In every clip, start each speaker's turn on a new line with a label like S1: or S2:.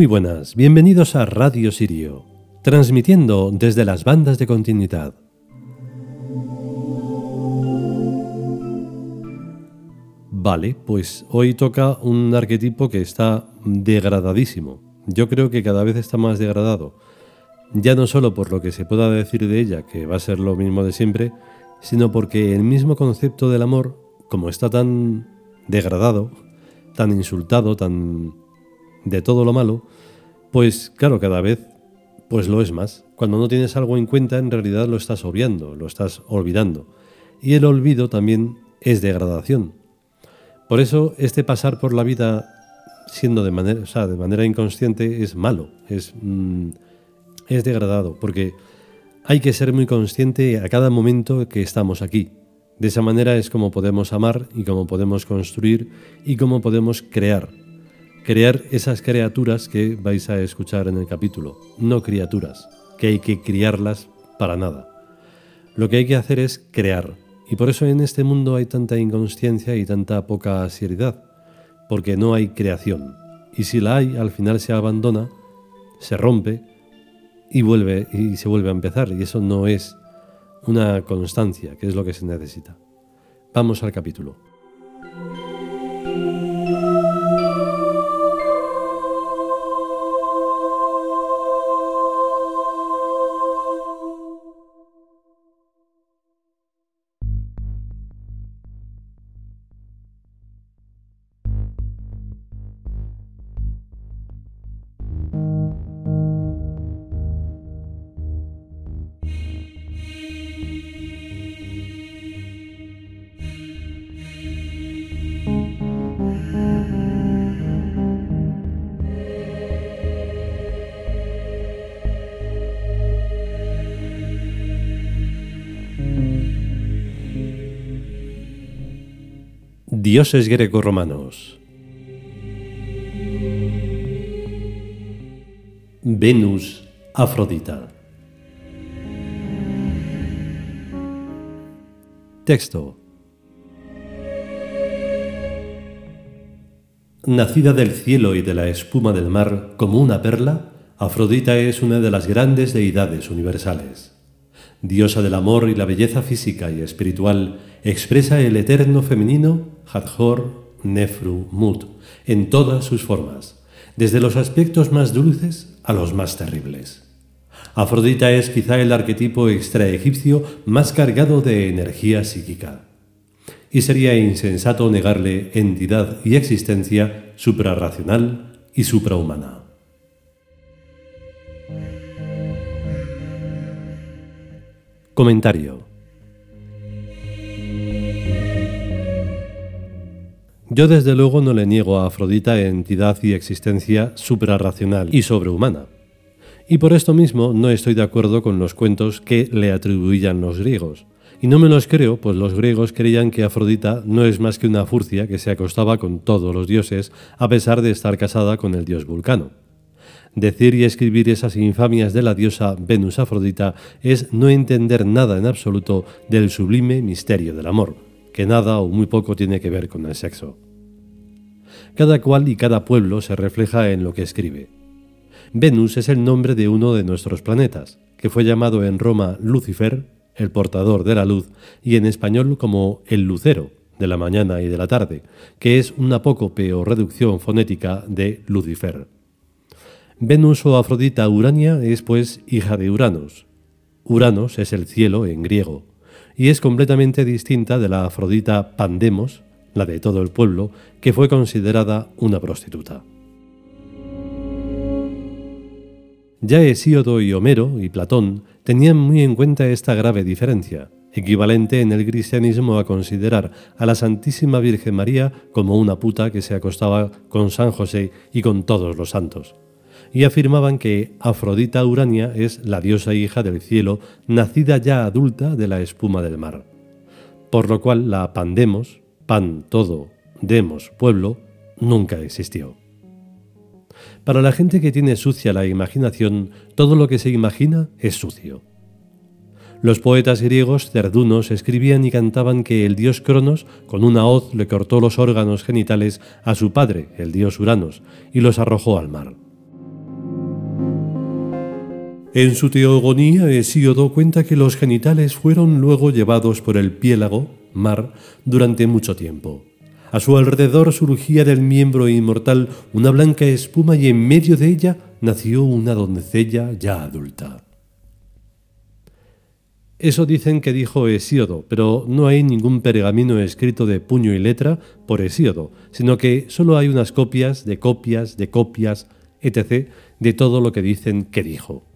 S1: Muy buenas, bienvenidos a Radio Sirio, transmitiendo desde las bandas de continuidad. Vale, pues hoy toca un arquetipo que está degradadísimo. Yo creo que cada vez está más degradado. Ya no solo por lo que se pueda decir de ella, que va a ser lo mismo de siempre, sino porque el mismo concepto del amor, como está tan degradado, tan insultado, tan de todo lo malo, pues claro, cada vez pues lo es más. Cuando no tienes algo en cuenta, en realidad lo estás obviando, lo estás olvidando. Y el olvido también es degradación. Por eso este pasar por la vida siendo de manera, de manera inconsciente es malo, es, mm, es degradado, porque hay que ser muy consciente a cada momento que estamos aquí. De esa manera es como podemos amar y como podemos construir y como podemos crear. Crear esas criaturas que vais a escuchar en el capítulo, no criaturas, que hay que criarlas para nada. Lo que hay que hacer es crear, y por eso en este mundo hay tanta inconsciencia y tanta poca seriedad, porque no hay creación. Y si la hay, al final se abandona, se rompe y vuelve y se vuelve a empezar. Y eso no es una constancia, que es lo que se necesita. Vamos al capítulo. Dioses grecorromanos. Venus Afrodita. Texto. Nacida del cielo y de la espuma del mar como una perla, Afrodita es una de las grandes deidades universales. Diosa del amor y la belleza física y espiritual, expresa el eterno femenino Hathor, Nefru, Mut, en todas sus formas, desde los aspectos más dulces a los más terribles. Afrodita es quizá el arquetipo extraegipcio más cargado de energía psíquica. Y sería insensato negarle entidad y existencia suprarracional y suprahumana. Comentario Yo desde luego no le niego a Afrodita entidad y existencia suprarracional y sobrehumana. Y por esto mismo no estoy de acuerdo con los cuentos que le atribuían los griegos. Y no me los creo, pues los griegos creían que Afrodita no es más que una furcia que se acostaba con todos los dioses a pesar de estar casada con el dios Vulcano. Decir y escribir esas infamias de la diosa Venus Afrodita es no entender nada en absoluto del sublime misterio del amor que nada o muy poco tiene que ver con el sexo. Cada cual y cada pueblo se refleja en lo que escribe. Venus es el nombre de uno de nuestros planetas, que fue llamado en Roma Lucifer, el portador de la luz, y en español como el lucero, de la mañana y de la tarde, que es una apócope o reducción fonética de Lucifer. Venus o Afrodita Urania es pues hija de Uranos. Uranos es el cielo en griego, y es completamente distinta de la Afrodita Pandemos, la de todo el pueblo, que fue considerada una prostituta. Ya Hesíodo y Homero y Platón tenían muy en cuenta esta grave diferencia, equivalente en el cristianismo a considerar a la Santísima Virgen María como una puta que se acostaba con San José y con todos los santos y afirmaban que Afrodita Urania es la diosa hija del cielo, nacida ya adulta de la espuma del mar. Por lo cual la Pandemos, pan todo, demos pueblo, nunca existió. Para la gente que tiene sucia la imaginación, todo lo que se imagina es sucio. Los poetas griegos cerdunos escribían y cantaban que el dios Cronos con una hoz le cortó los órganos genitales a su padre, el dios Uranos, y los arrojó al mar. En su teogonía, Hesíodo cuenta que los genitales fueron luego llevados por el piélago, mar, durante mucho tiempo. A su alrededor surgía del miembro inmortal una blanca espuma y en medio de ella nació una doncella ya adulta. Eso dicen que dijo Hesíodo, pero no hay ningún pergamino escrito de puño y letra por Hesíodo, sino que solo hay unas copias de copias de copias, etc., de todo lo que dicen que dijo.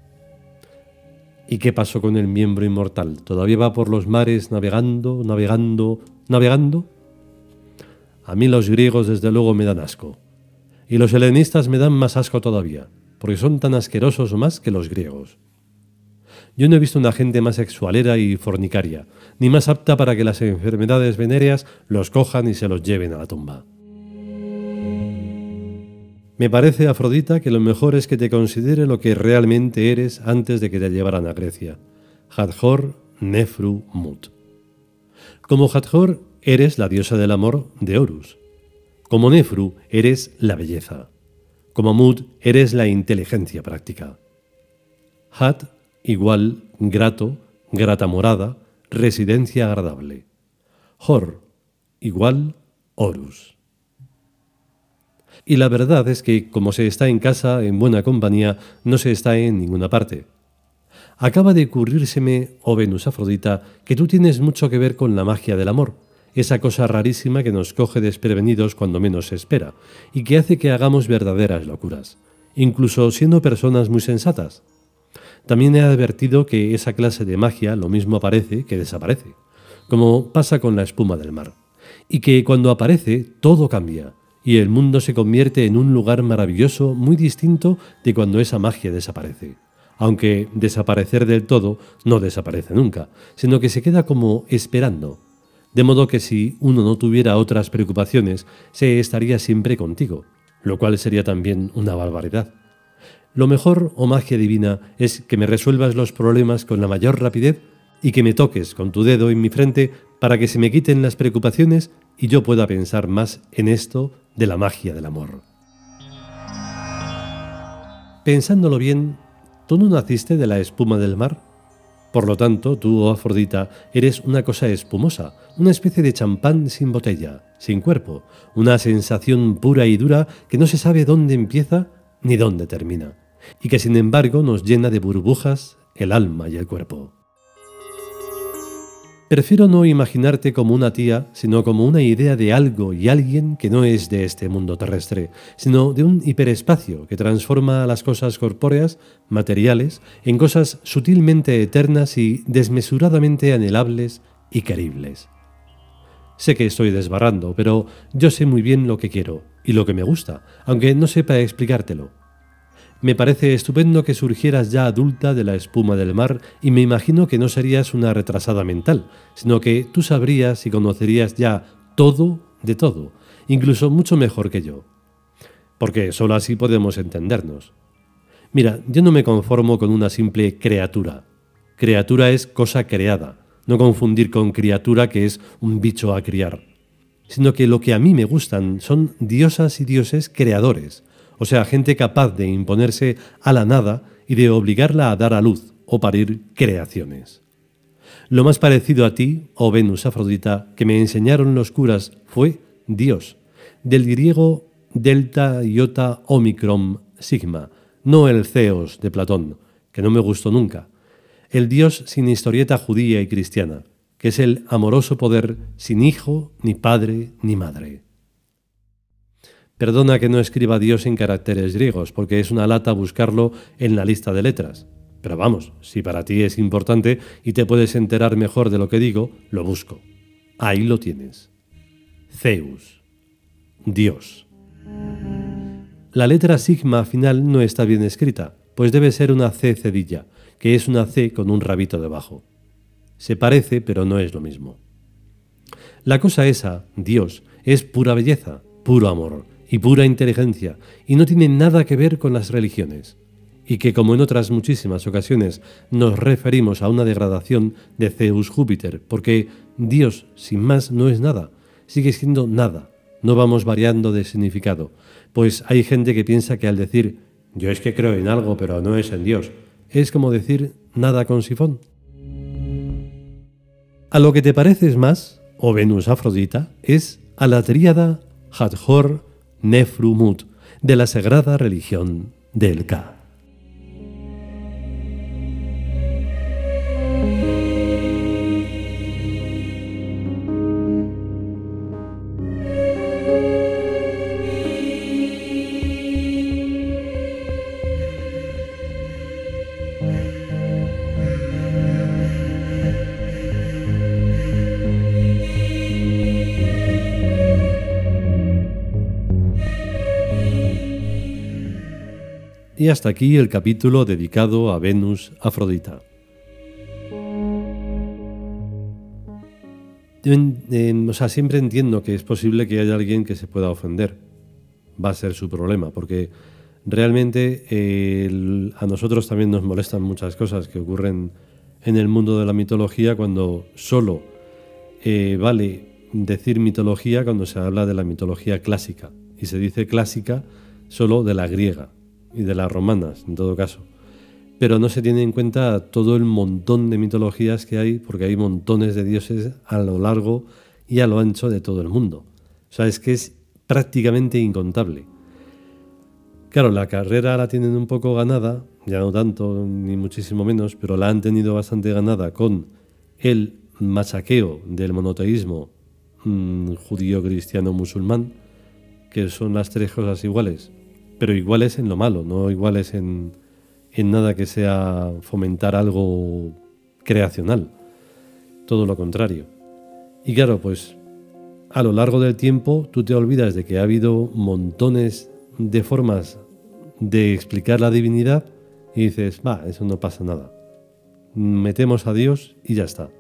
S1: ¿Y qué pasó con el miembro inmortal? ¿Todavía va por los mares navegando, navegando, navegando? A mí los griegos desde luego me dan asco. Y los helenistas me dan más asco todavía, porque son tan asquerosos más que los griegos. Yo no he visto una gente más sexualera y fornicaria, ni más apta para que las enfermedades venéreas los cojan y se los lleven a la tumba. Me parece, Afrodita, que lo mejor es que te considere lo que realmente eres antes de que te llevaran a Grecia. Hadjor Nefru Mut. Como Hadjor, eres la diosa del amor de Horus. Como Nefru, eres la belleza. Como Mut, eres la inteligencia práctica. Had igual grato, grata morada, residencia agradable. Hor igual Horus. Y la verdad es que como se está en casa, en buena compañía, no se está en ninguna parte. Acaba de ocurrírseme, oh Venus Afrodita, que tú tienes mucho que ver con la magia del amor, esa cosa rarísima que nos coge desprevenidos cuando menos se espera, y que hace que hagamos verdaderas locuras, incluso siendo personas muy sensatas. También he advertido que esa clase de magia lo mismo aparece que desaparece, como pasa con la espuma del mar, y que cuando aparece todo cambia, y el mundo se convierte en un lugar maravilloso muy distinto de cuando esa magia desaparece. Aunque desaparecer del todo no desaparece nunca, sino que se queda como esperando. De modo que si uno no tuviera otras preocupaciones, se estaría siempre contigo, lo cual sería también una barbaridad. Lo mejor, oh magia divina, es que me resuelvas los problemas con la mayor rapidez y que me toques con tu dedo en mi frente para que se me quiten las preocupaciones y yo pueda pensar más en esto de la magia del amor. Pensándolo bien, ¿tú no naciste de la espuma del mar? Por lo tanto, tú, oh Afrodita, eres una cosa espumosa, una especie de champán sin botella, sin cuerpo, una sensación pura y dura que no se sabe dónde empieza ni dónde termina y que sin embargo nos llena de burbujas el alma y el cuerpo. Prefiero no imaginarte como una tía, sino como una idea de algo y alguien que no es de este mundo terrestre, sino de un hiperespacio que transforma las cosas corpóreas, materiales, en cosas sutilmente eternas y desmesuradamente anhelables y queribles. Sé que estoy desbarrando, pero yo sé muy bien lo que quiero y lo que me gusta, aunque no sepa explicártelo. Me parece estupendo que surgieras ya adulta de la espuma del mar y me imagino que no serías una retrasada mental, sino que tú sabrías y conocerías ya todo de todo, incluso mucho mejor que yo. Porque solo así podemos entendernos. Mira, yo no me conformo con una simple criatura. Criatura es cosa creada, no confundir con criatura que es un bicho a criar. Sino que lo que a mí me gustan son diosas y dioses creadores, o sea, gente capaz de imponerse a la nada y de obligarla a dar a luz o parir creaciones. Lo más parecido a ti, oh Venus Afrodita, que me enseñaron los curas fue Dios, del griego delta, iota, omicron, sigma, no el Zeos de Platón, que no me gustó nunca, el Dios sin historieta judía y cristiana, que es el amoroso poder sin hijo, ni padre, ni madre. Perdona que no escriba Dios en caracteres griegos, porque es una lata buscarlo en la lista de letras. Pero vamos, si para ti es importante y te puedes enterar mejor de lo que digo, lo busco. Ahí lo tienes. Zeus. Dios. La letra sigma final no está bien escrita, pues debe ser una C cedilla, que es una C con un rabito debajo. Se parece, pero no es lo mismo. La cosa esa, Dios, es pura belleza, puro amor, y pura inteligencia, y no tiene nada que ver con las religiones, y que como en otras muchísimas ocasiones nos referimos a una degradación de Zeus Júpiter, porque Dios sin más no es nada, sigue siendo nada, no vamos variando de significado, pues hay gente que piensa que al decir yo es que creo en algo pero no es en Dios, Es como decir nada con sifón. A lo que te pareces más, o Venus Afrodita, es a la tríada Hathor Nefrumut de la sagrada religión del Ka. Y hasta aquí el capítulo dedicado a Venus Afrodita. o sea, siempre entiendo que es posible que haya alguien que se pueda ofender. Va a ser su problema, porque realmente a nosotros también nos molestan muchas cosas que ocurren en el mundo de la mitología cuando solo eh, vale decir mitología cuando se habla de la mitología clásica. Y se dice clásica solo de la griega y de las romanas, en todo caso. Pero no se tiene en cuenta todo el montón de mitologías que hay, porque hay montones de dioses a lo largo y a lo ancho de todo el mundo. O sea, es que es prácticamente incontable. Claro, la carrera la tienen un poco ganada, ya no tanto ni muchísimo menos, pero la han tenido bastante ganada con el machaqueo del monoteísmo mm, judío, cristiano, musulmán, que son las tres cosas iguales, pero iguales en lo malo, no iguales en, en nada que sea fomentar algo creacional. Todo lo contrario. Y claro, pues a lo largo del tiempo tú te olvidas de que ha habido montones de formas de explicar la divinidad y dices, va, eso no pasa nada. Metemos a Dios y ya está.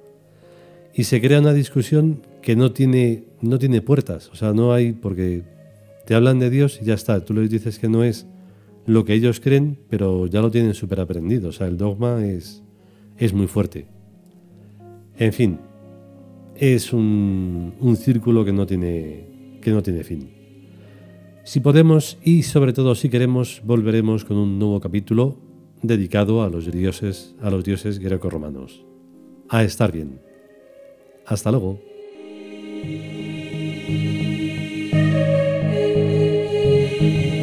S1: Y se crea una discusión que no tiene, no tiene puertas, o sea, no hay, porque te hablan de Dios y ya está. Tú les dices que no es lo que ellos creen, pero ya lo tienen súper aprendido. O sea, el dogma es, es muy fuerte. En fin, es un, un círculo que no, tiene, que no tiene fin. Si podemos y sobre todo si queremos, volveremos con un nuevo capítulo dedicado a los dioses, a los dioses greco-romanos. A estar bien. Hasta luego.
S2: You.